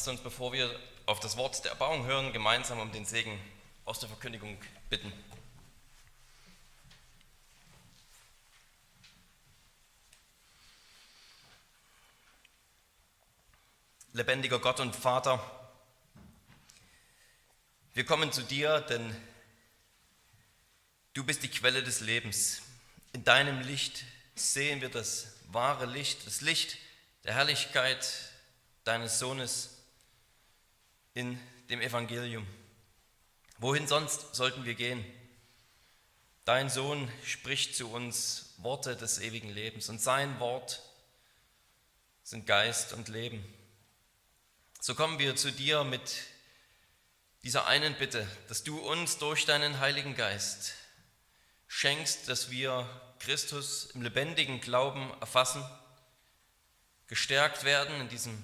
Lasst uns, bevor wir auf das Wort der Erbauung hören, gemeinsam um den Segen aus der Verkündigung bitten. Lebendiger Gott und Vater, wir kommen zu dir, denn du bist die Quelle des Lebens. In deinem Licht sehen wir das wahre Licht, das Licht der Herrlichkeit deines Sohnes in dem Evangelium. Wohin sonst sollten wir gehen? Dein Sohn spricht zu uns Worte des ewigen Lebens und sein Wort sind Geist und Leben. So kommen wir zu dir mit dieser einen Bitte, dass du uns durch deinen Heiligen Geist schenkst, dass wir Christus im lebendigen Glauben erfassen, gestärkt werden in diesem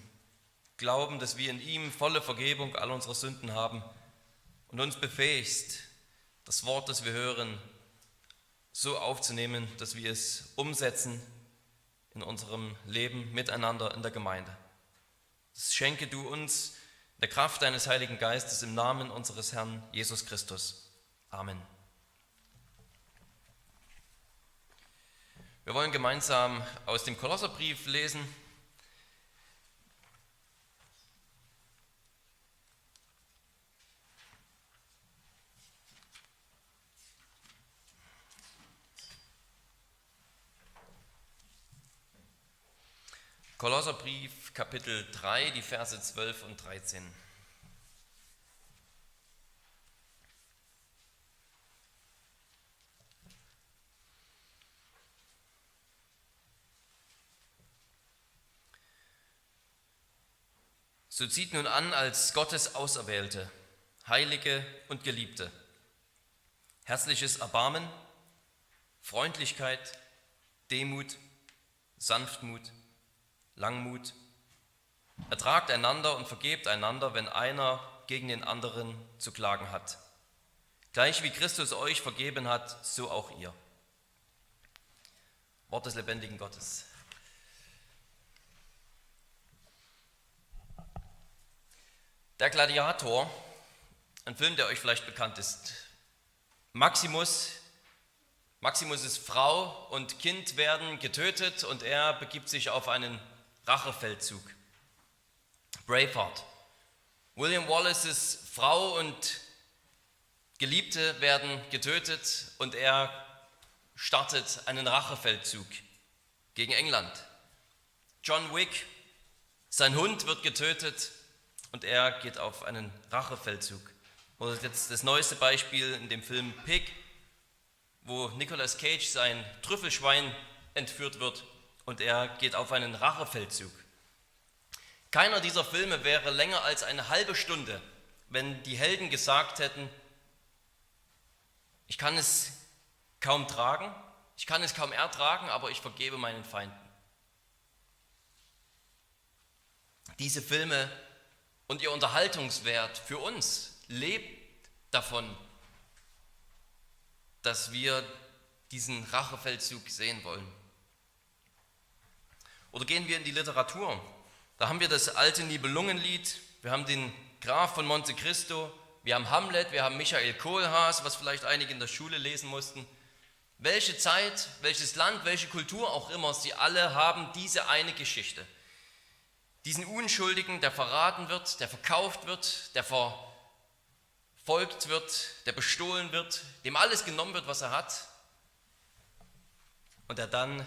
glauben, dass wir in ihm volle Vergebung all unserer Sünden haben und uns befähigst, das Wort, das wir hören, so aufzunehmen, dass wir es umsetzen in unserem Leben miteinander in der Gemeinde. Das schenke du uns der Kraft deines Heiligen Geistes im Namen unseres Herrn Jesus Christus. Amen. Wir wollen gemeinsam aus dem Kolosserbrief lesen, Kolosserbrief, Kapitel 3, die Verse 12 und 13. So zieht nun an als Gottes Auserwählte, Heilige und Geliebte, herzliches Erbarmen, Freundlichkeit, Demut, Sanftmut, Langmut. Ertragt einander und vergebt einander, wenn einer gegen den anderen zu klagen hat. Gleich wie Christus euch vergeben hat, so auch ihr. Wort des lebendigen Gottes. Der Gladiator, ein Film, der euch vielleicht bekannt ist. Maximus, Maximus' Frau und Kind werden getötet und er begibt sich auf einen Rachefeldzug. Braveheart. William Wallaces Frau und Geliebte werden getötet und er startet einen Rachefeldzug gegen England. John Wick, sein Hund wird getötet und er geht auf einen Rachefeldzug. Oder jetzt das neueste Beispiel in dem Film Pig, wo Nicolas Cage sein Trüffelschwein entführt wird und er geht auf einen Rachefeldzug. Keiner dieser Filme wäre länger als eine halbe Stunde, wenn die Helden gesagt hätten, ich kann es kaum tragen, ich kann es kaum ertragen, aber ich vergebe meinen Feinden. Diese Filme und ihr Unterhaltungswert für uns lebt davon, dass wir diesen Rachefeldzug sehen wollen. Oder gehen wir in die Literatur. Da haben wir das alte Nibelungenlied, wir haben den Graf von Monte Cristo, wir haben Hamlet, wir haben Michael Kohlhaas, was vielleicht einige in der Schule lesen mussten. Welche Zeit, welches Land, welche Kultur auch immer, sie alle haben diese eine Geschichte. Diesen Unschuldigen, der verraten wird, der verkauft wird, der verfolgt wird, der bestohlen wird, dem alles genommen wird, was er hat und der dann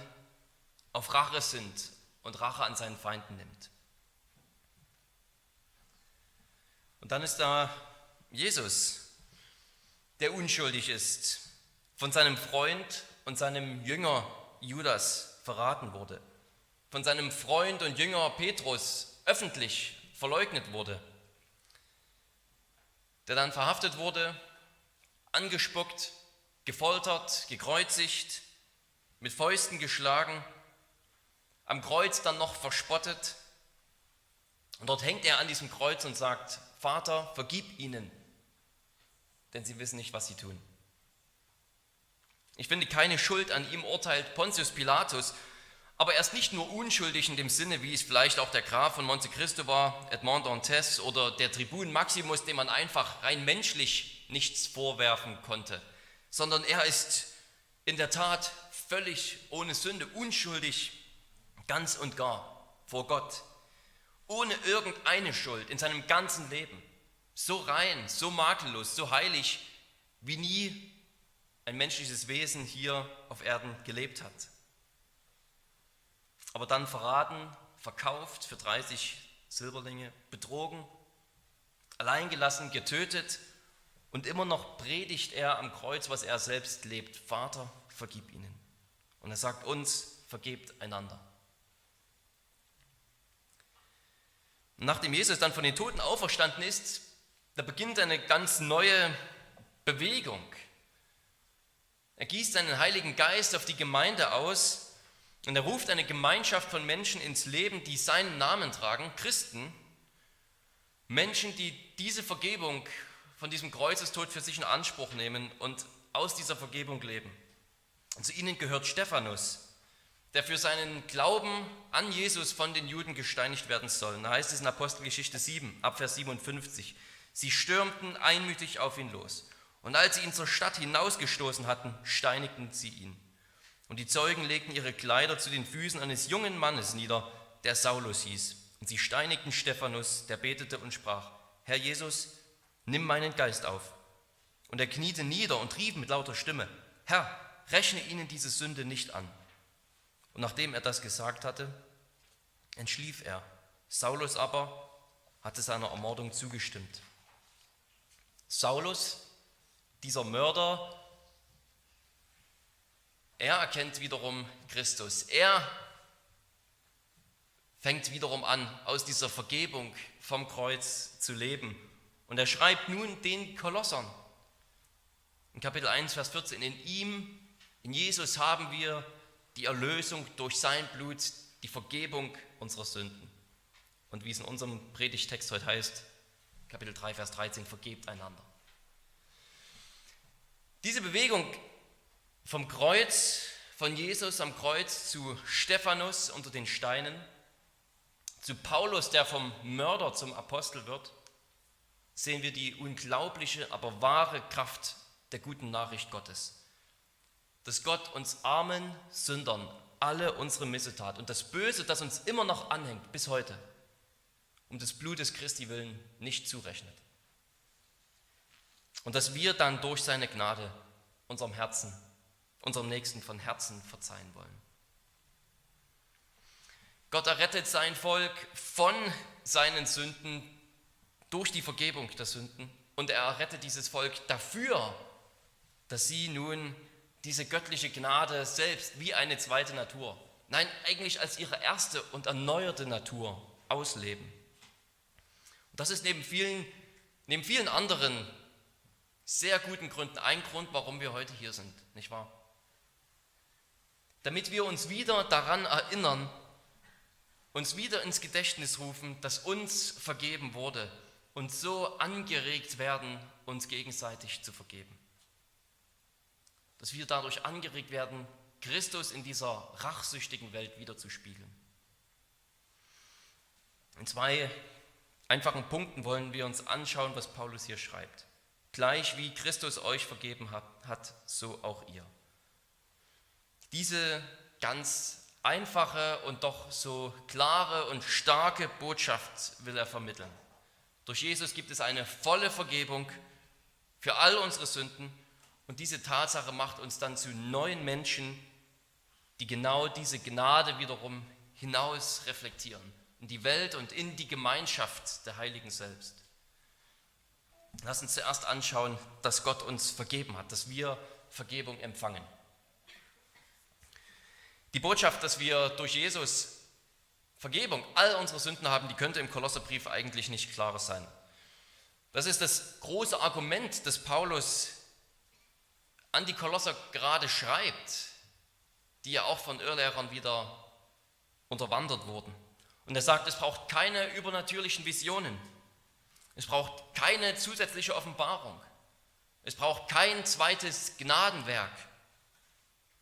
auf Rache sind und Rache an seinen Feinden nimmt. Und dann ist da Jesus, der unschuldig ist, von seinem Freund und seinem Jünger Judas verraten wurde, von seinem Freund und Jünger Petrus öffentlich verleugnet wurde, der dann verhaftet wurde, angespuckt, gefoltert, gekreuzigt, mit Fäusten geschlagen am Kreuz dann noch verspottet. Und dort hängt er an diesem Kreuz und sagt, Vater, vergib ihnen, denn sie wissen nicht, was sie tun. Ich finde, keine Schuld an ihm urteilt Pontius Pilatus, Aber er ist nicht nur unschuldig in dem Sinne, wie es vielleicht auch der Graf von Monte Cristo war, Edmond Dantes oder der Tribun Maximus, dem man einfach rein menschlich nichts vorwerfen konnte, sondern er ist in der Tat völlig ohne Sünde, unschuldig, ganz und gar vor Gott, ohne irgendeine Schuld in seinem ganzen Leben, so rein, so makellos, so heilig, wie nie ein menschliches Wesen hier auf Erden gelebt hat aber dann verraten, verkauft für 30 Silberlinge, betrogen, alleingelassen, getötet und immer noch predigt er am Kreuz, was er selbst lebt. Vater, vergib ihnen. Und er sagt uns, vergebt einander. Nachdem Jesus dann von den Toten auferstanden ist, da beginnt eine ganz neue Bewegung. Er gießt seinen Heiligen Geist auf die Gemeinde aus und er ruft eine Gemeinschaft von Menschen ins Leben, die seinen Namen tragen, Christen, Menschen, die diese Vergebung von diesem Kreuzestod für sich in Anspruch nehmen und aus dieser Vergebung leben. Und zu ihnen gehört Stephanus, der für seinen Glauben an Jesus von den Juden gesteinigt werden soll. Da heißt es in Apostelgeschichte 7, Abvers 57, sie stürmten einmütig auf ihn los. Und als sie ihn zur Stadt hinausgestoßen hatten, steinigten sie ihn. Und die Zeugen legten ihre Kleider zu den Füßen eines jungen Mannes nieder, der Saulus hieß. Und sie steinigten Stephanus, der betete und sprach, Herr Jesus, nimm meinen Geist auf. Und er kniete nieder und rief mit lauter Stimme, Herr, rechne ihnen diese Sünde nicht an. Und nachdem er das gesagt hatte, entschlief er. Saulus aber hatte seiner Ermordung zugestimmt. Saulus, dieser Mörder, er erkennt wiederum Christus. Er fängt wiederum an, aus dieser Vergebung vom Kreuz zu leben. Und er schreibt nun den Kolossern. In Kapitel 1, Vers 14, in ihm, in Jesus haben wir die Erlösung durch sein Blut, die Vergebung unserer Sünden. Und wie es in unserem Predigtext heute heißt, Kapitel 3, Vers 13, vergebt einander. Diese Bewegung vom Kreuz, von Jesus am Kreuz zu Stephanus unter den Steinen, zu Paulus, der vom Mörder zum Apostel wird, sehen wir die unglaubliche, aber wahre Kraft der guten Nachricht Gottes. Dass Gott uns armen Sündern alle unsere Missetat und das Böse, das uns immer noch anhängt bis heute, um des Blutes Christi willen nicht zurechnet. Und dass wir dann durch seine Gnade unserem Herzen unserem Nächsten von Herzen verzeihen wollen. Gott errettet sein Volk von seinen Sünden durch die Vergebung der Sünden und er errettet dieses Volk dafür, dass sie nun diese göttliche Gnade selbst wie eine zweite Natur, nein, eigentlich als ihre erste und erneuerte Natur ausleben. Und das ist neben vielen, neben vielen anderen sehr guten Gründen ein Grund, warum wir heute hier sind, nicht wahr? damit wir uns wieder daran erinnern, uns wieder ins Gedächtnis rufen, dass uns vergeben wurde und so angeregt werden, uns gegenseitig zu vergeben. Dass wir dadurch angeregt werden, Christus in dieser rachsüchtigen Welt wieder zu spiegeln. In zwei einfachen Punkten wollen wir uns anschauen, was Paulus hier schreibt. Gleich wie Christus euch vergeben hat, so auch ihr. Diese ganz einfache und doch so klare und starke Botschaft will er vermitteln. Durch Jesus gibt es eine volle Vergebung für all unsere Sünden und diese Tatsache macht uns dann zu neuen Menschen, die genau diese Gnade wiederum hinaus reflektieren in die Welt und in die Gemeinschaft der Heiligen selbst. Lass uns zuerst anschauen, dass Gott uns vergeben hat, dass wir Vergebung empfangen. Die Botschaft, dass wir durch Jesus Vergebung all unserer Sünden haben, die könnte im Kolosserbrief eigentlich nicht klarer sein. Das ist das große Argument, das Paulus an die Kolosser gerade schreibt, die ja auch von Irrlehrern wieder unterwandert wurden. Und er sagt, es braucht keine übernatürlichen Visionen. Es braucht keine zusätzliche Offenbarung. Es braucht kein zweites Gnadenwerk.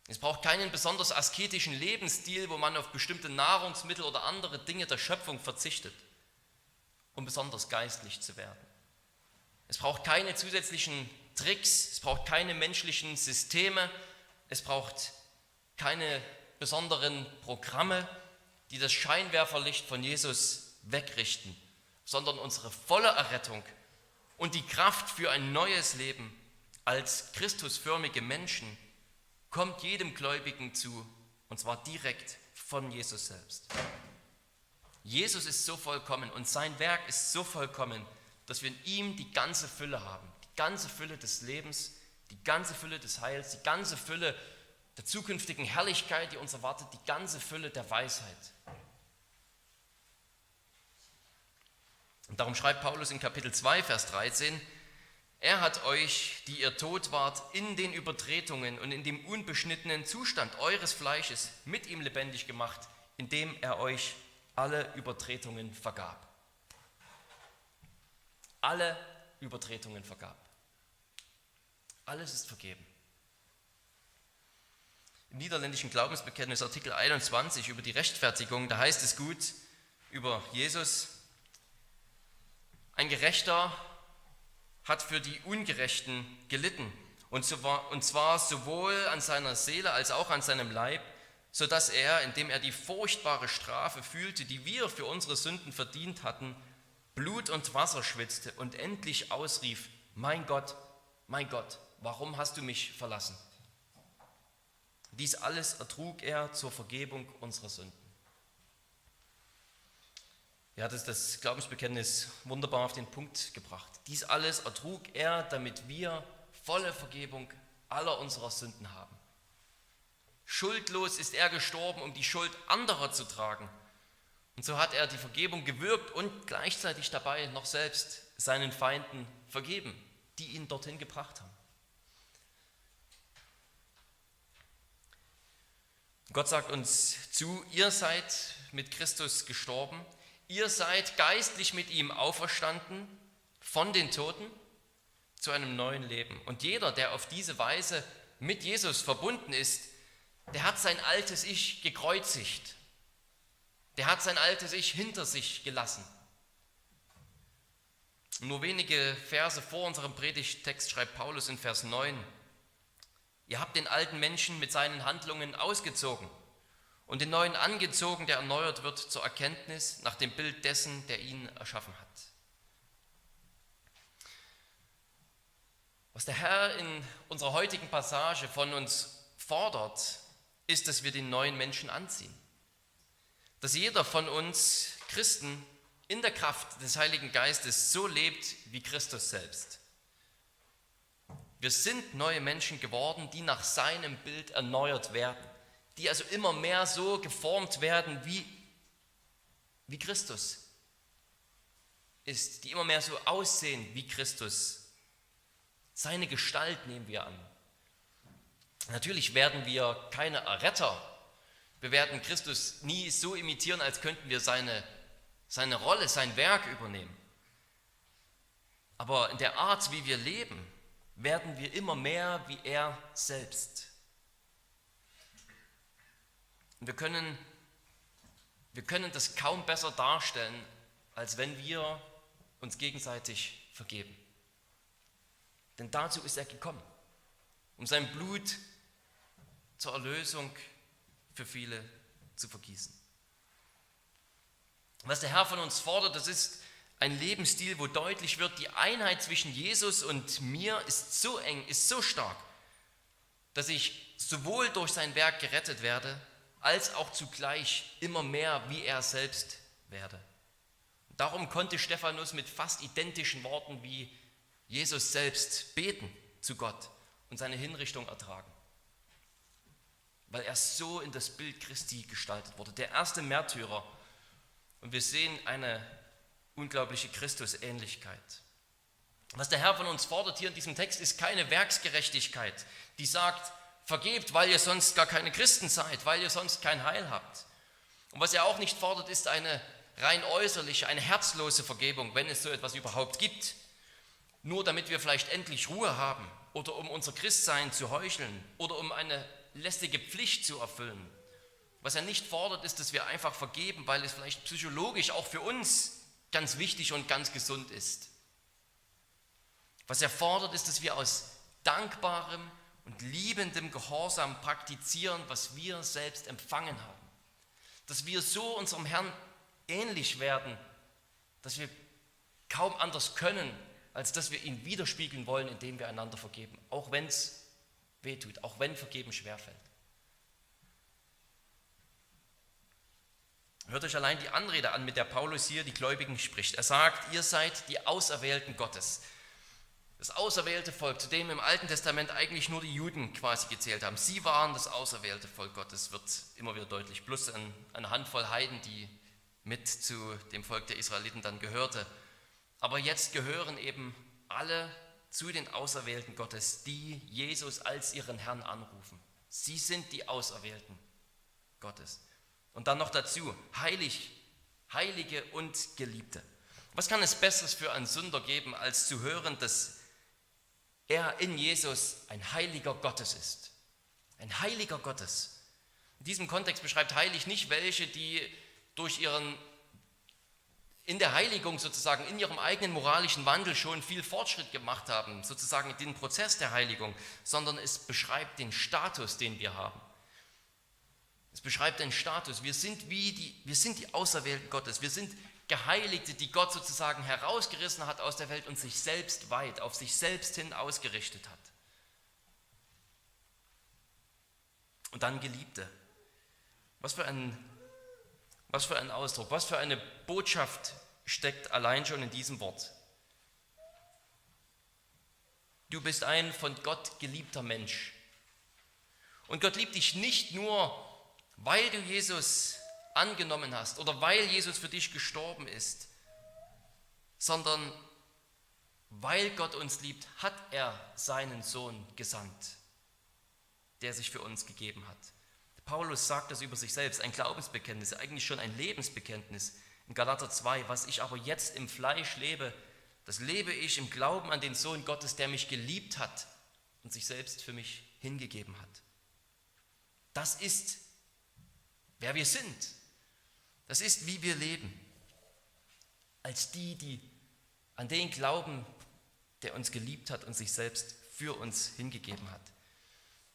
Es braucht keinen besonders asketischen Lebensstil, wo man auf bestimmte Nahrungsmittel oder andere Dinge der Schöpfung verzichtet, um besonders geistlich zu werden. Es braucht keine zusätzlichen Tricks, es braucht keine menschlichen Systeme, es braucht keine besonderen Programme, die das Scheinwerferlicht von Jesus wegrichten, sondern unsere volle Errettung und die Kraft für ein neues Leben als Christusförmige Menschen kommt jedem Gläubigen zu, und zwar direkt von Jesus selbst. Jesus ist so vollkommen und sein Werk ist so vollkommen, dass wir in ihm die ganze Fülle haben, ganze Fülle des Lebens, die ganze Fülle des Heils, die ganze Fülle der zukünftigen Herrlichkeit, die uns erwartet, die ganze Fülle der Weisheit. Und darum schreibt Paulus in Kapitel 2, Vers 13, er hat euch, die ihr tot wart, in den Übertretungen und in dem unbeschnittenen Zustand eures Fleisches mit ihm lebendig gemacht, indem er euch alle Übertretungen vergab. Alle Übertretungen vergab. Alles ist vergeben. Im niederländischen Glaubensbekenntnis Artikel 21 über die Rechtfertigung, da heißt es gut über Jesus, ein Gerechter hat für die Ungerechten gelitten, und zwar sowohl an seiner Seele als auch an seinem Leib, sodass er, indem er die furchtbare Strafe fühlte, die wir für unsere Sünden verdient hatten, Blut und Wasser schwitzte und endlich ausrief, mein Gott, mein Gott, warum hast du mich verlassen? Dies alles ertrug er zur Vergebung unserer Sünden. Er hat das Glaubensbekenntnis wunderbar auf den Punkt gebracht. Dies alles ertrug er, damit wir volle Vergebung aller unserer Sünden haben. Schuldlos ist er gestorben, um die Schuld anderer zu tragen. Und so hat er die Vergebung gewirkt und gleichzeitig dabei noch selbst seinen Feinden vergeben, die ihn dorthin gebracht haben. Gott sagt uns zu, ihr seid mit Christus gestorben ihr seid geistlich mit ihm auferstanden von den Toten zu einem neuen Leben. Und jeder, der auf diese Weise mit Jesus verbunden ist, der hat sein altes Ich gekreuzigt. Der hat sein altes Ich hinter sich gelassen. Nur wenige Verse vor unserem Predigtext schreibt Paulus in Vers 9, ihr habt den alten Menschen mit seinen Handlungen ausgezogen und den neuen angezogen, der erneuert wird zur Erkenntnis nach dem Bild dessen, der ihn erschaffen hat. Was der Herr in unserer heutigen Passage von uns fordert, ist, dass wir den neuen Menschen anziehen. Dass jeder von uns Christen in der Kraft des Heiligen Geistes so lebt wie Christus selbst. Wir sind neue Menschen geworden, die nach seinem Bild erneuert werden die also immer mehr so geformt werden wie, wie Christus ist, die immer mehr so aussehen wie Christus. Seine Gestalt nehmen wir an. Natürlich werden wir keine Erretter. Wir werden Christus nie so imitieren, als könnten wir seine, seine Rolle, sein Werk übernehmen. Aber in der Art, wie wir leben, werden wir immer mehr wie er selbst. Und wir können, wir können das kaum besser darstellen, als wenn wir uns gegenseitig vergeben. Denn dazu ist er gekommen, um sein Blut zur Erlösung für viele zu vergießen. Was der Herr von uns fordert, das ist ein Lebensstil, wo deutlich wird, die Einheit zwischen Jesus und mir ist so eng, ist so stark, dass ich sowohl durch sein Werk gerettet werde, als auch zugleich immer mehr wie er selbst werde. Darum konnte Stephanus mit fast identischen Worten wie Jesus selbst beten zu Gott und seine Hinrichtung ertragen, weil er so in das Bild Christi gestaltet wurde, der erste Märtyrer. Und wir sehen eine unglaubliche Christusähnlichkeit. Was der Herr von uns fordert hier in diesem Text, ist keine Werksgerechtigkeit, die sagt, vergebt, weil ihr sonst gar keine Christen seid, weil ihr sonst kein Heil habt. Und was er auch nicht fordert, ist eine rein äußerliche, eine herzlose Vergebung, wenn es so etwas überhaupt gibt. Nur damit wir vielleicht endlich Ruhe haben oder um unser Christsein zu heucheln oder um eine lästige Pflicht zu erfüllen. Was er nicht fordert, ist, dass wir einfach vergeben, weil es vielleicht psychologisch auch für uns ganz wichtig und ganz gesund ist. Was er fordert, ist, dass wir aus dankbarem und liebendem Gehorsam praktizieren, was wir selbst empfangen haben. Dass wir so unserem Herrn ähnlich werden, dass wir kaum anders können, als dass wir ihn widerspiegeln wollen, indem wir einander vergeben, auch wenn es wehtut, auch wenn Vergeben schwerfällt. Hört euch allein die Anrede an, mit der Paulus hier die Gläubigen spricht. Er sagt, ihr seid die Auserwählten Gottes. Das auserwählte Volk, zu dem im Alten Testament eigentlich nur die Juden quasi gezählt haben. Sie waren das auserwählte Volk Gottes, wird immer wieder deutlich. Plus eine Handvoll Heiden, die mit zu dem Volk der Israeliten dann gehörte. Aber jetzt gehören eben alle zu den Auserwählten Gottes, die Jesus als ihren Herrn anrufen. Sie sind die Auserwählten Gottes. Und dann noch dazu, heilig, Heilige und Geliebte. Was kann es Besseres für einen Sünder geben, als zu hören, dass er in Jesus ein heiliger Gottes ist. Ein heiliger Gottes. In diesem Kontext beschreibt heilig nicht welche, die durch ihren in der Heiligung sozusagen, in ihrem eigenen moralischen Wandel schon viel Fortschritt gemacht haben, sozusagen den Prozess der Heiligung, sondern es beschreibt den Status, den wir haben. Es beschreibt den Status. Wir sind wie die, wir sind die Auserwählten Gottes. Wir sind Geheiligte, die Gott sozusagen herausgerissen hat aus der Welt und sich selbst weit, auf sich selbst hin ausgerichtet hat. Und dann Geliebte. Was für ein, was für ein Ausdruck, was für eine Botschaft steckt allein schon in diesem Wort. Du bist ein von Gott geliebter Mensch. Und Gott liebt dich nicht nur, weil du Jesus angenommen hast oder weil Jesus für dich gestorben ist, sondern weil Gott uns liebt, hat er seinen Sohn gesandt, der sich für uns gegeben hat. Paulus sagt das über sich selbst, ein Glaubensbekenntnis, eigentlich schon ein Lebensbekenntnis. In Galater 2, was ich aber jetzt im Fleisch lebe, das lebe ich im Glauben an den Sohn Gottes, der mich geliebt hat und sich selbst für mich hingegeben hat. Das ist, wer wir sind. Das ist, wie wir leben. Als die, die an den glauben, der uns geliebt hat und sich selbst für uns hingegeben hat.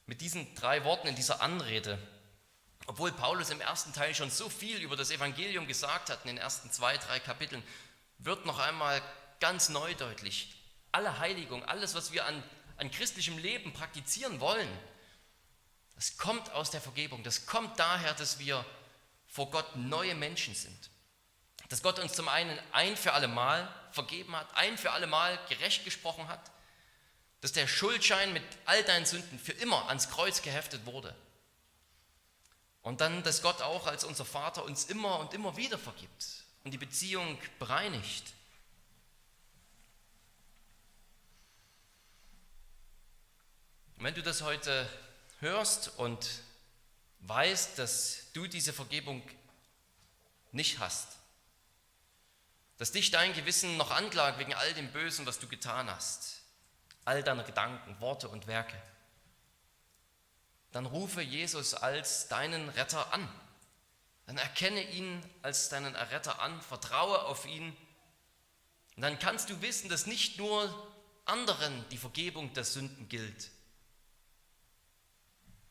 Mit diesen drei Worten in dieser Anrede, obwohl Paulus im ersten Teil schon so viel über das Evangelium gesagt hat, in den ersten zwei, drei Kapiteln, wird noch einmal ganz neu deutlich, alle Heiligung, alles, was wir an, an christlichem Leben praktizieren wollen, das kommt aus der Vergebung, das kommt daher, dass wir vor Gott neue Menschen sind. Dass Gott uns zum einen ein für alle Mal vergeben hat, ein für alle Mal gerecht gesprochen hat, dass der Schuldschein mit all deinen Sünden für immer ans Kreuz geheftet wurde. Und dann, dass Gott auch als unser Vater uns immer und immer wieder vergibt und die Beziehung bereinigt. Und wenn du das heute hörst und weißt, dass du diese Vergebung nicht hast, dass dich dein Gewissen noch anklagt wegen all dem Bösen, was du getan hast, all deiner Gedanken, Worte und Werke, dann rufe Jesus als deinen Retter an. Dann erkenne ihn als deinen Erretter an, vertraue auf ihn. Und dann kannst du wissen, dass nicht nur anderen die Vergebung der Sünden gilt,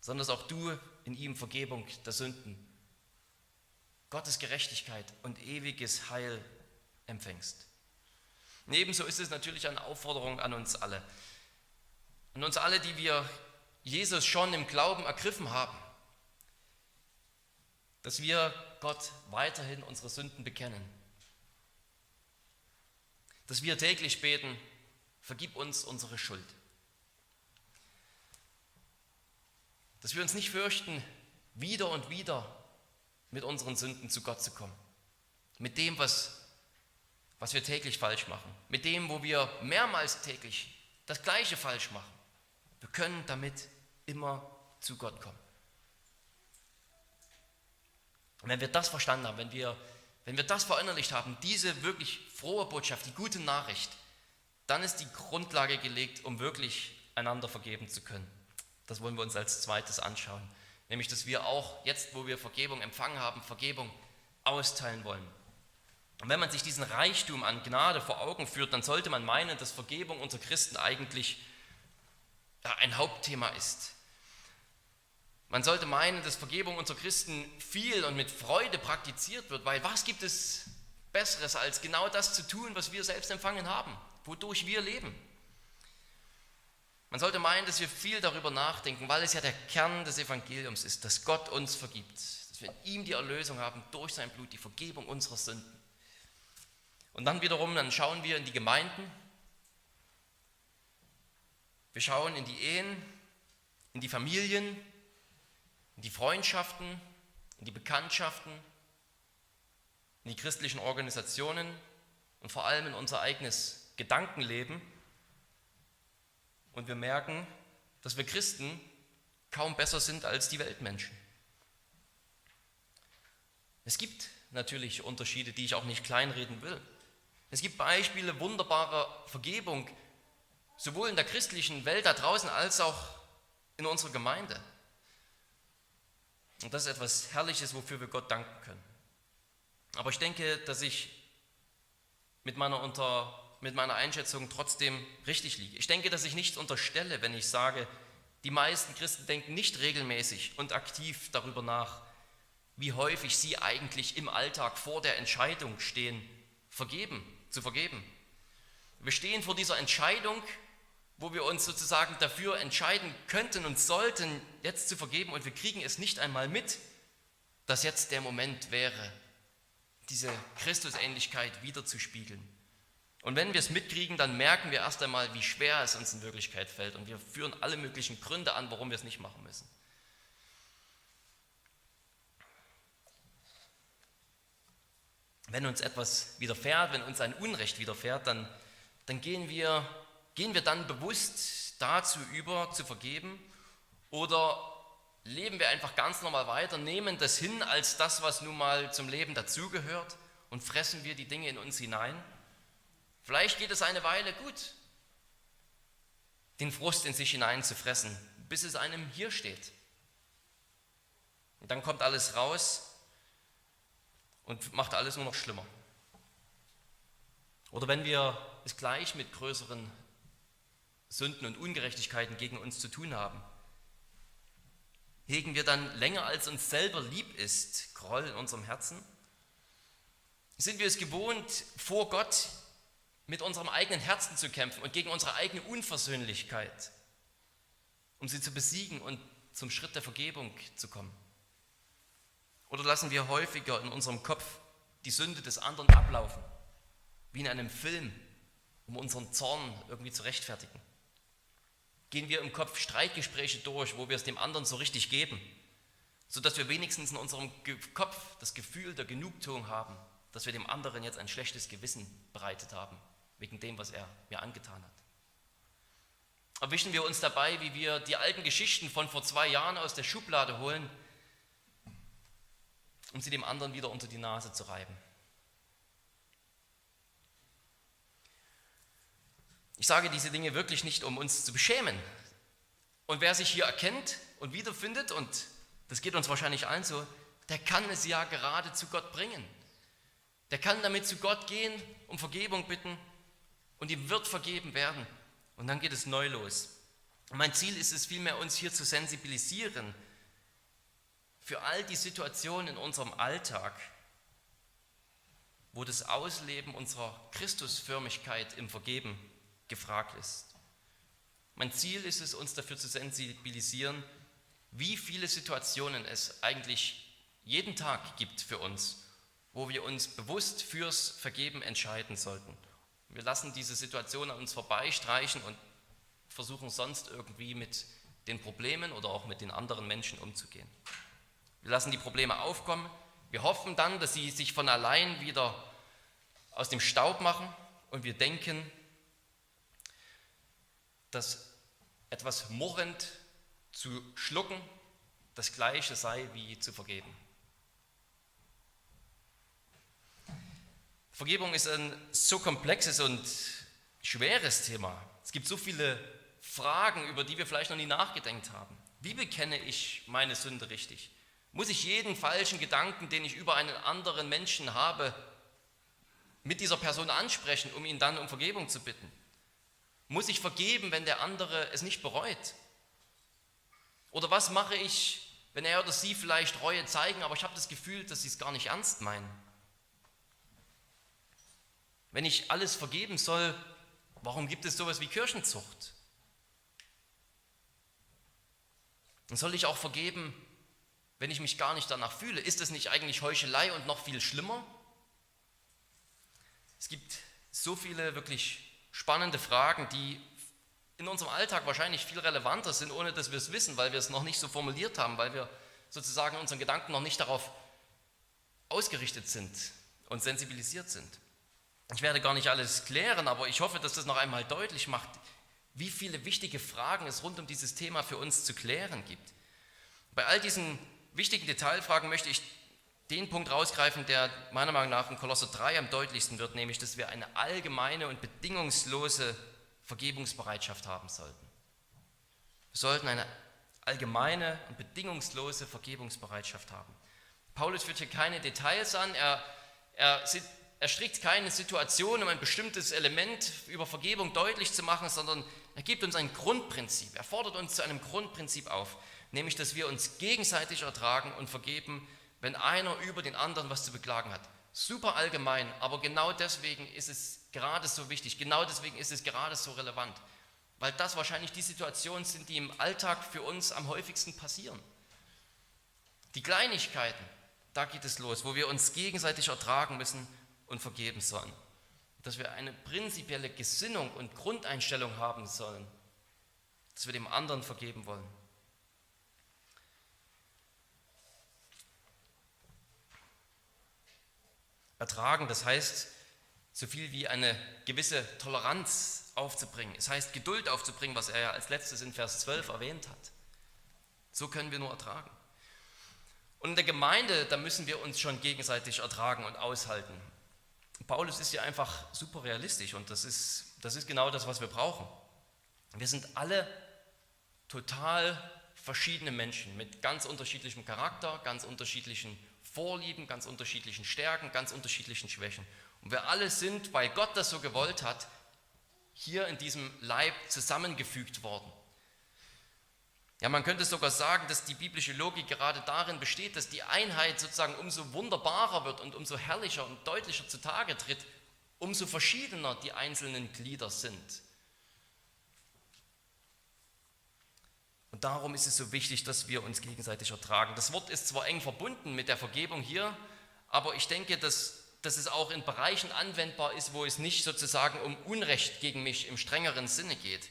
sondern dass auch du in ihm Vergebung der Sünden, Gottes Gerechtigkeit und ewiges Heil empfängst. Und ebenso ist es natürlich eine Aufforderung an uns alle. An uns alle, die wir Jesus schon im Glauben ergriffen haben, dass wir Gott weiterhin unsere Sünden bekennen. Dass wir täglich beten, vergib uns unsere Schuld. Dass wir uns nicht fürchten, wieder und wieder mit unseren Sünden zu Gott zu kommen. Mit dem, was, was wir täglich falsch machen. Mit dem, wo wir mehrmals täglich das Gleiche falsch machen. Wir können damit immer zu Gott kommen. Und wenn wir das verstanden haben, wenn wir, wenn wir das verinnerlicht haben, diese wirklich frohe Botschaft, die gute Nachricht, dann ist die Grundlage gelegt, um wirklich einander vergeben zu können Das wollen wir uns als zweites anschauen. Nämlich, dass wir auch jetzt, wo wir Vergebung empfangen haben, Vergebung austeilen wollen. Und wenn man sich diesen Reichtum an Gnade vor Augen führt, dann sollte man meinen, dass Vergebung unter Christen eigentlich ein Hauptthema ist. Man sollte meinen, dass Vergebung unter Christen viel und mit Freude praktiziert wird, weil was gibt es Besseres, als genau das zu tun, was wir selbst empfangen haben, wodurch wir leben? Man sollte meinen, dass wir viel darüber nachdenken, weil es ja der Kern des Evangeliums ist, dass Gott uns vergibt, dass wir in ihm die Erlösung haben durch sein Blut, die Vergebung unserer Sünden. Und dann wiederum, dann schauen wir in die Gemeinden, wir schauen in die Ehen, in die Familien, in die Freundschaften, in die Bekanntschaften, in die christlichen Organisationen und vor allem in unser eigenes Gedankenleben. Und wir merken, dass wir Christen kaum besser sind als die Weltmenschen. Es gibt natürlich Unterschiede, die ich auch nicht kleinreden will. Es gibt Beispiele wunderbarer Vergebung, sowohl in der christlichen Welt da draußen als auch in unserer Gemeinde. Und das ist etwas Herrliches, wofür wir Gott danken können. Aber ich denke, dass ich mit meiner, unter, mit meiner Einschätzung trotzdem richtig liege. Ich denke, dass ich nichts unterstelle, wenn ich sage, die meisten Christen denken nicht regelmäßig und aktiv darüber nach, wie häufig sie eigentlich im Alltag vor der Entscheidung stehen, vergeben zu vergeben. Wir stehen vor dieser Entscheidung, wo wir uns sozusagen dafür entscheiden könnten und sollten, jetzt zu vergeben und wir kriegen es nicht einmal mit, dass jetzt der Moment wäre, diese Christusähnlichkeit wiederzuspiegeln. Und wenn wir es mitkriegen, dann merken wir erst einmal, wie schwer es uns in Wirklichkeit fällt und wir führen alle möglichen Gründe an, warum wir es nicht machen müssen. wenn uns etwas widerfährt, wenn uns ein Unrecht widerfährt, dann, dann gehen, wir, gehen wir dann bewusst dazu über, zu vergeben oder leben wir einfach ganz normal weiter, nehmen das hin als das, was nun mal zum Leben dazugehört und fressen wir die Dinge in uns hinein. Vielleicht geht es eine Weile gut, den Frust in sich hineinzufressen, bis es einem hier steht. Und dann kommt alles raus und macht alles nur noch schlimmer. Oder wenn wir es gleich mit größeren Sünden und Ungerechtigkeiten gegen uns zu tun haben, hegen wir dann länger als uns selber lieb ist Groll in unserem Herzen? Sind wir es gewohnt, vor Gott mit unserem eigenen Herzen zu kämpfen und gegen unsere eigene Unversöhnlichkeit, um sie zu besiegen und zum Schritt der Vergebung zu kommen? Oder lassen wir häufiger in unserem Kopf die Sünde des anderen ablaufen, wie in einem Film, um unseren Zorn irgendwie zu rechtfertigen? Gehen wir im Kopf Streitgespräche durch, wo wir es dem anderen so richtig geben, sodass wir wenigstens in unserem Kopf das Gefühl der Genugtuung haben, dass wir dem anderen jetzt ein schlechtes Gewissen bereitet haben, wegen dem, was er mir angetan hat? Erwischen wir uns dabei, wie wir die alten Geschichten von vor zwei Jahren aus der Schublade holen um sie dem anderen wieder unter die Nase zu reiben. Ich sage diese Dinge wirklich nicht, um uns zu beschämen. Und wer sich hier erkennt und wiederfindet, und das geht uns wahrscheinlich allen so, der kann es ja gerade zu Gott bringen. Der kann damit zu Gott gehen, um Vergebung bitten und ihm wird vergeben werden. Und dann geht es neu los. Und mein Ziel ist es vielmehr, uns hier zu sensibilisieren für all die Situationen in unserem Alltag, wo das Ausleben unserer Christusförmigkeit im Vergeben gefragt ist. Mein Ziel ist es, uns dafür zu sensibilisieren, wie viele Situationen es eigentlich jeden Tag gibt für uns, wo wir uns bewusst fürs Vergeben entscheiden sollten. Wir lassen diese Situation an uns vorbeistreichen und versuchen sonst irgendwie mit den Problemen oder auch mit den anderen Menschen umzugehen. Wir lassen die Probleme aufkommen. Wir hoffen dann, dass sie sich von allein wieder aus dem Staub machen und wir denken, dass etwas murrend zu schlucken das gleiche sei wie zu vergeben. Vergebung ist ein so komplexes und schweres Thema. Es gibt so viele Fragen, über die wir vielleicht noch nie nachgedacht haben. Wie bekenne ich meine Sünde richtig? Muss ich jeden falschen Gedanken, den ich über einen anderen Menschen habe, mit dieser Person ansprechen, um ihn dann um Vergebung zu bitten? Muss ich vergeben, wenn der andere es nicht bereut? Oder was mache ich, wenn er oder sie vielleicht Reue zeigen, aber ich habe das Gefühl, dass sie es gar nicht ernst meinen? Wenn ich alles vergeben soll, warum gibt es sowas wie Kirchenzucht? Und soll ich auch vergeben, wenn ich mich gar nicht danach fühle? Ist das nicht eigentlich Heuchelei und noch viel schlimmer? Es gibt so viele wirklich spannende Fragen, die in unserem Alltag wahrscheinlich viel relevanter sind, ohne dass wir es wissen, weil wir es noch nicht so formuliert haben, weil wir sozusagen unseren Gedanken noch nicht darauf ausgerichtet sind und sensibilisiert sind. Ich werde gar nicht alles klären, aber ich hoffe, dass das noch einmal deutlich macht, wie viele wichtige Fragen es rund um dieses Thema für uns zu klären gibt. Bei all diesen wichtigen Detailfragen möchte ich den Punkt rausgreifen, der meiner Meinung nach in Kolosser 3 am deutlichsten wird, nämlich, dass wir eine allgemeine und bedingungslose Vergebungsbereitschaft haben sollten. Wir sollten eine allgemeine und bedingungslose Vergebungsbereitschaft haben. Paulus führt hier keine Details an, er, er, er strickt keine Situation, um ein bestimmtes Element über Vergebung deutlich zu machen, sondern er gibt uns ein Grundprinzip. Er fordert uns zu einem Grundprinzip auf, nämlich dass wir uns gegenseitig ertragen und vergeben, wenn einer über den anderen was zu beklagen hat. Super allgemein, aber genau deswegen ist es gerade so wichtig, genau deswegen ist es gerade so relevant, weil das wahrscheinlich die Situationen sind, die im Alltag für uns am häufigsten passieren. Die Kleinigkeiten, da geht es los, wo wir uns gegenseitig ertragen müssen und vergeben sollen dass wir eine prinzipielle Gesinnung und Grundeinstellung haben sollen, dass wir dem anderen vergeben wollen. Ertragen, das heißt, so viel wie eine gewisse Toleranz aufzubringen. Es heißt, Geduld aufzubringen, was er ja als letztes in Vers 12 erwähnt hat. So können wir nur ertragen. Und in der Gemeinde, da müssen wir uns schon gegenseitig ertragen und aushalten. Paulus ist hier einfach super realistisch und das ist, das ist genau das, was wir brauchen. Wir sind alle total verschiedene Menschen mit ganz unterschiedlichem Charakter, ganz unterschiedlichen Vorlieben, ganz unterschiedlichen Stärken, ganz unterschiedlichen Schwächen. Und wir alle sind, weil Gott das so gewollt hat, hier in diesem Leib zusammengefügt worden. Ja, man könnte sogar sagen, dass die biblische Logik gerade darin besteht, dass die Einheit sozusagen umso wunderbarer wird und umso herrlicher und deutlicher zutage tritt, umso verschiedener die einzelnen Glieder sind. Und darum ist es so wichtig, dass wir uns gegenseitig ertragen. Das Wort ist zwar eng verbunden mit der Vergebung hier, aber ich denke, dass, dass es auch in Bereichen anwendbar ist, wo es nicht sozusagen um Unrecht gegen mich im strengeren Sinne geht.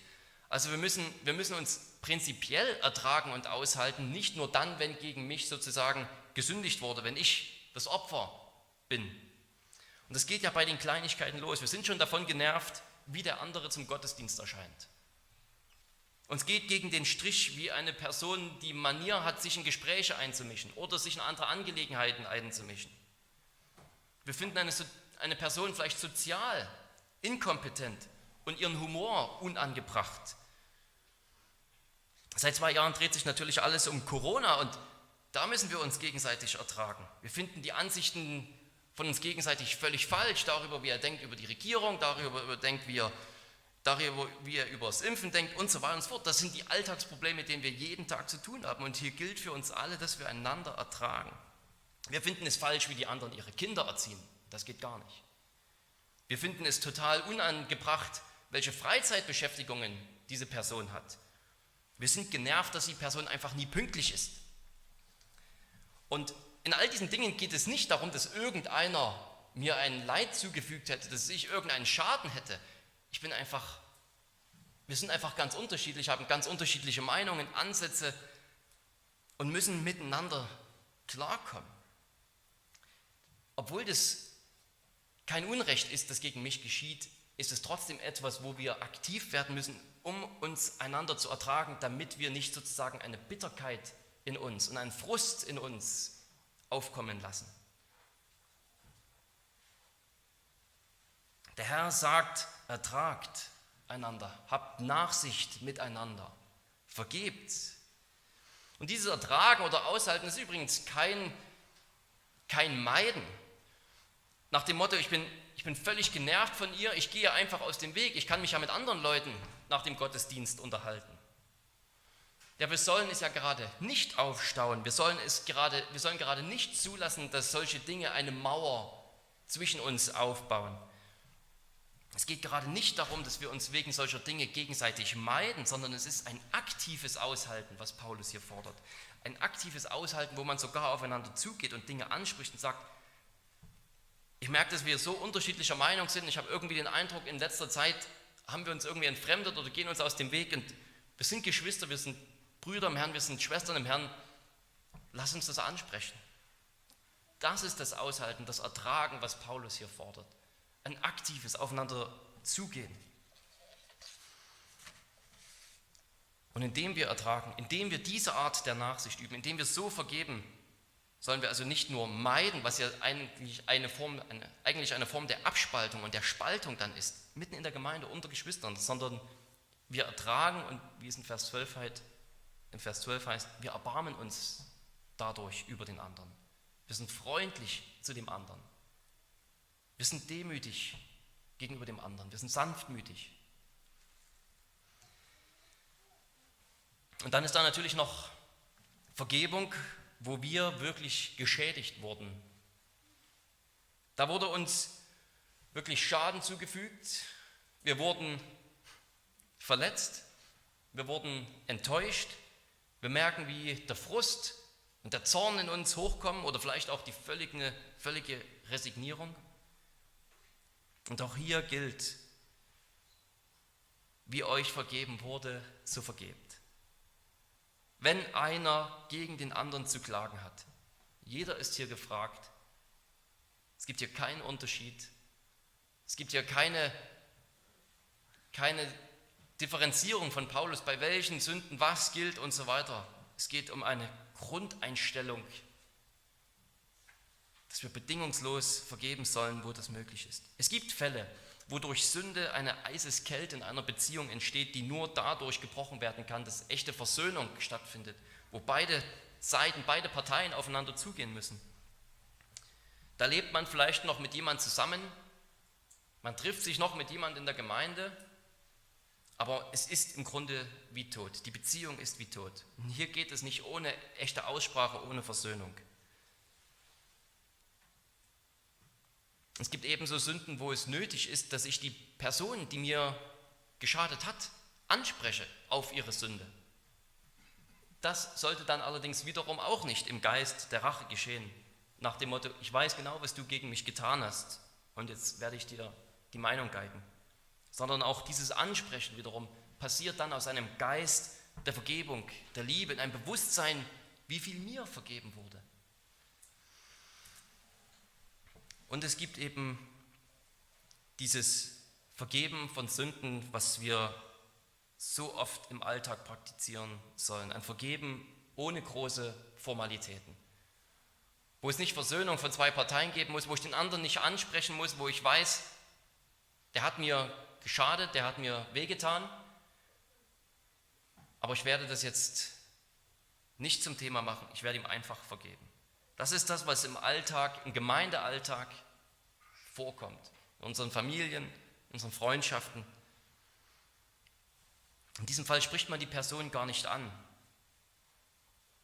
Also wir müssen, wir müssen uns prinzipiell ertragen und aushalten, nicht nur dann, wenn gegen mich sozusagen gesündigt wurde, wenn ich das Opfer bin. Und das geht ja bei den Kleinigkeiten los. Wir sind schon davon genervt, wie der andere zum Gottesdienst erscheint. Uns geht gegen den Strich, wie eine Person die Manier hat, sich in Gespräche einzumischen oder sich in andere Angelegenheiten einzumischen. Wir finden eine, eine Person vielleicht sozial inkompetent und ihren Humor unangebracht. Seit zwei Jahren dreht sich natürlich alles um Corona und da müssen wir uns gegenseitig ertragen. Wir finden die Ansichten von uns gegenseitig völlig falsch, darüber, wie er denkt über die Regierung, darüber, wie er denkt, wie er, darüber, wie er über das Impfen denkt und so weiter und so fort. Das sind die Alltagsprobleme, mit denen wir jeden Tag zu tun haben. Und hier gilt für uns alle, dass wir einander ertragen. Wir finden es falsch, wie die anderen ihre Kinder erziehen. Das geht gar nicht. Wir finden es total unangebracht, welche Freizeitbeschäftigungen diese Person hat. Wir sind genervt, dass die Person einfach nie pünktlich ist. Und in all diesen Dingen geht es nicht darum, dass irgendeiner mir ein Leid zugefügt hätte, dass ich irgendeinen Schaden hätte. Ich bin einfach, wir sind einfach ganz unterschiedlich, haben ganz unterschiedliche Meinungen, Ansätze und müssen miteinander klarkommen. Obwohl das kein Unrecht ist, das gegen mich geschieht, ist es trotzdem etwas, wo wir aktiv werden müssen, um uns einander zu ertragen, damit wir nicht sozusagen eine Bitterkeit in uns und einen Frust in uns aufkommen lassen. Der Herr sagt, ertragt, einander, habt Nachsicht miteinander, vergebt. Und dieses Ertragen oder Aushalten ist übrigens kein, kein Meiden. Nach dem Motto, ich bin, ich bin völlig genervt von ihr, ich gehe einfach aus dem Weg, ich kann mich ja mit anderen Leuten nach dem Gottesdienst unterhalten. Ja, wir sollen es ja gerade nicht aufstauen, wir sollen, es gerade, wir sollen gerade nicht zulassen, dass solche Dinge eine Mauer zwischen uns aufbauen. Es geht gerade nicht darum, dass wir uns wegen solcher Dinge gegenseitig meiden, sondern es ist ein aktives Aushalten, was Paulus hier fordert. Ein aktives Aushalten, wo man sogar aufeinander zugeht und Dinge anspricht und sagt, ich merke, dass wir so unterschiedlicher Meinung sind. Ich habe irgendwie den Eindruck, in letzter Zeit haben wir uns irgendwie entfremdet oder gehen uns aus dem Weg und wir sind Geschwister, wir sind Brüder im Herrn, wir sind Schwestern im Herrn. Lass uns das ansprechen. Das ist das Aushalten, das Ertragen, was Paulus hier fordert ein aktives Aufeinander zugehen. Und indem wir ertragen, indem wir diese Art der Nachsicht üben, indem wir so vergeben, sollen wir also nicht nur meiden, was ja eigentlich eine Form, eine, eigentlich eine Form der Abspaltung und der Spaltung dann ist, mitten in der Gemeinde unter Geschwistern, sondern wir ertragen und wie es in Vers 12, heißt, in Vers 12 heißt, wir erbarmen uns dadurch über den anderen. Wir sind freundlich zu dem anderen. Wir sind demütig gegenüber dem anderen. Wir sind sanftmütig. Und dann ist da natürlich noch Vergebung, wo wir wirklich geschädigt wurden. Da wurde uns wirklich Schaden zugefügt. Wir wurden verletzt. Wir wurden enttäuscht. Wir merken, wie der Frust und der Zorn in uns hochkommen oder vielleicht auch die völlige, völlige Resignierung. Und auch hier gilt, wie euch vergeben wurde, so vergebt. Wenn einer gegen den anderen zu klagen hat, jeder ist hier gefragt. Es gibt hier keinen Unterschied. Es gibt hier keine, keine Differenzierung von Paulus, bei welchen Sünden was gilt und so weiter. Es geht um eine Grundeinstellung dass wir bedingungslos vergeben sollen, wo das möglich ist. Es gibt Fälle, wo durch Sünde eine Eiseskälte in einer Beziehung entsteht, die nur dadurch gebrochen werden kann, dass echte Versöhnung stattfindet, wo beide Seiten, beide Parteien aufeinander zugehen müssen. Da lebt man vielleicht noch mit jemandem zusammen, man trifft sich noch mit jemandem in der Gemeinde, aber es ist im Grunde wie tot. Die Beziehung ist wie tot. Und hier geht es nicht ohne echte Aussprache, ohne Versöhnung. Es gibt ebenso Sünden, wo es nötig ist, dass ich die Person, die mir geschadet hat, anspreche auf ihre Sünde. Das sollte dann allerdings wiederum auch nicht im Geist der Rache geschehen, nach dem Motto, ich weiß genau, was du gegen mich getan hast und jetzt werde ich dir die Meinung geigen, sondern auch dieses Ansprechen wiederum passiert dann aus einem Geist der Vergebung, der Liebe, in einem Bewusstsein, wie viel mir vergeben wurde. Und es gibt eben dieses Vergeben von Sünden, was wir so oft im Alltag praktizieren sollen. Ein Vergeben ohne große Formalitäten. Wo es nicht Versöhnung von zwei Parteien geben muss, wo ich den anderen nicht ansprechen muss, wo ich weiß, der hat mir geschadet, der hat mir wehgetan, aber ich werde das jetzt nicht zum Thema machen, ich werde ihm einfach vergeben. Das ist das, was im Alltag, im Gemeindealltag vorkommt. In unseren Familien, in unseren Freundschaften. In diesem Fall spricht man die Person gar nicht an.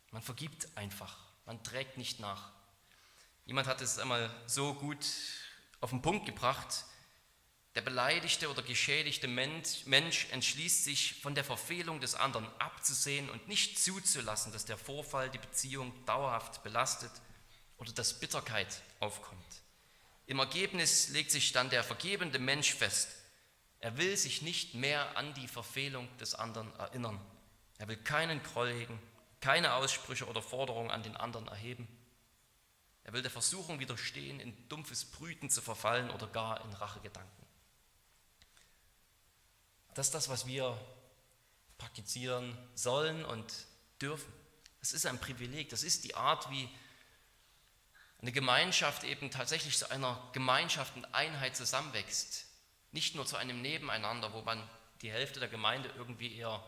Man vergibt einfach. Man trägt nicht nach. Jemand hat es einmal so gut auf den Punkt gebracht. Der beleidigte oder geschädigte Mensch entschließt sich, von der Verfehlung des anderen abzusehen und nicht zuzulassen, dass der Vorfall die Beziehung dauerhaft belastet oder dass Bitterkeit aufkommt. Im Ergebnis legt sich dann der vergebende Mensch fest. Er will sich nicht mehr an die Verfehlung des anderen erinnern. Er will keinen Groll hegen, keine Aussprüche oder Forderungen an den anderen erheben. Er will der Versuchung widerstehen, in dumpfes Brüten zu verfallen oder gar in Rachegedanken. Das ist das, was wir praktizieren sollen und dürfen. Das ist ein Privileg, das ist die Art, wie eine Gemeinschaft eben tatsächlich zu einer Gemeinschaft und Einheit zusammenwächst. Nicht nur zu einem Nebeneinander, wo man die Hälfte der Gemeinde irgendwie eher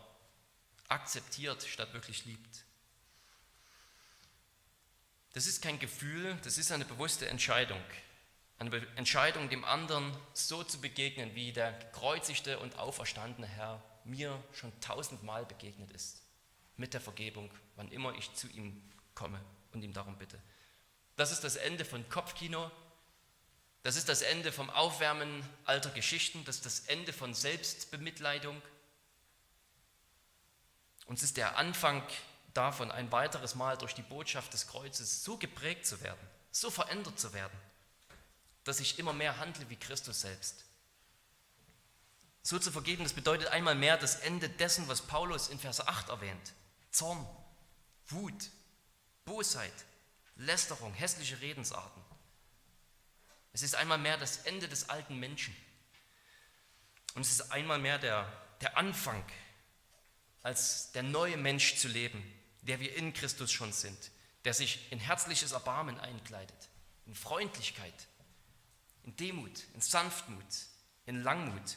akzeptiert, statt wirklich liebt. Das ist kein Gefühl, das ist eine bewusste Entscheidung. Eine Entscheidung, dem anderen so zu begegnen, wie der gekreuzigte und auferstandene Herr mir schon tausendmal begegnet ist. Mit der Vergebung, wann immer ich zu ihm komme und ihm darum bitte. Das ist das Ende von Kopfkino. Das ist das Ende vom Aufwärmen alter Geschichten. Das ist das Ende von Selbstbemitleidung. Und es ist der Anfang davon, ein weiteres Mal durch die Botschaft des Kreuzes so geprägt zu werden, so verändert zu werden, dass ich immer mehr handle wie Christus selbst. So zu vergeben, das bedeutet einmal mehr das Ende dessen, was Paulus in Vers 8 erwähnt. Zorn, Wut, Bosheit, Lästerung, hässliche Redensarten. Es ist einmal mehr das Ende des alten Menschen. Und es ist einmal mehr der, der Anfang, als der neue Mensch zu leben, der wir in Christus schon sind, der sich in herzliches Erbarmen einkleidet, in Freundlichkeit, in Demut, in Sanftmut, in Langmut.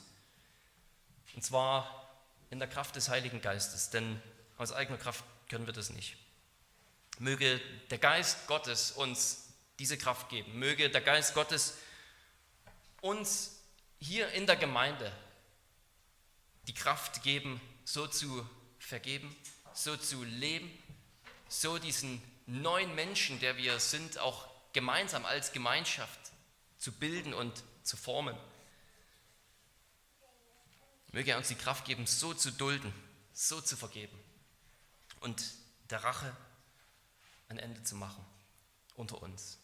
Und zwar in der Kraft des Heiligen Geistes, denn aus eigener Kraft können wir das nicht. Möge der Geist Gottes uns diese Kraft geben. Möge der Geist Gottes uns hier in der Gemeinde die Kraft geben, so zu vergeben, so zu leben, so diesen neuen Menschen, der wir sind, auch gemeinsam als Gemeinschaft zu bilden und zu formen. Möge er uns die Kraft geben, so zu dulden, so zu vergeben und der Rache ein Ende zu machen unter uns.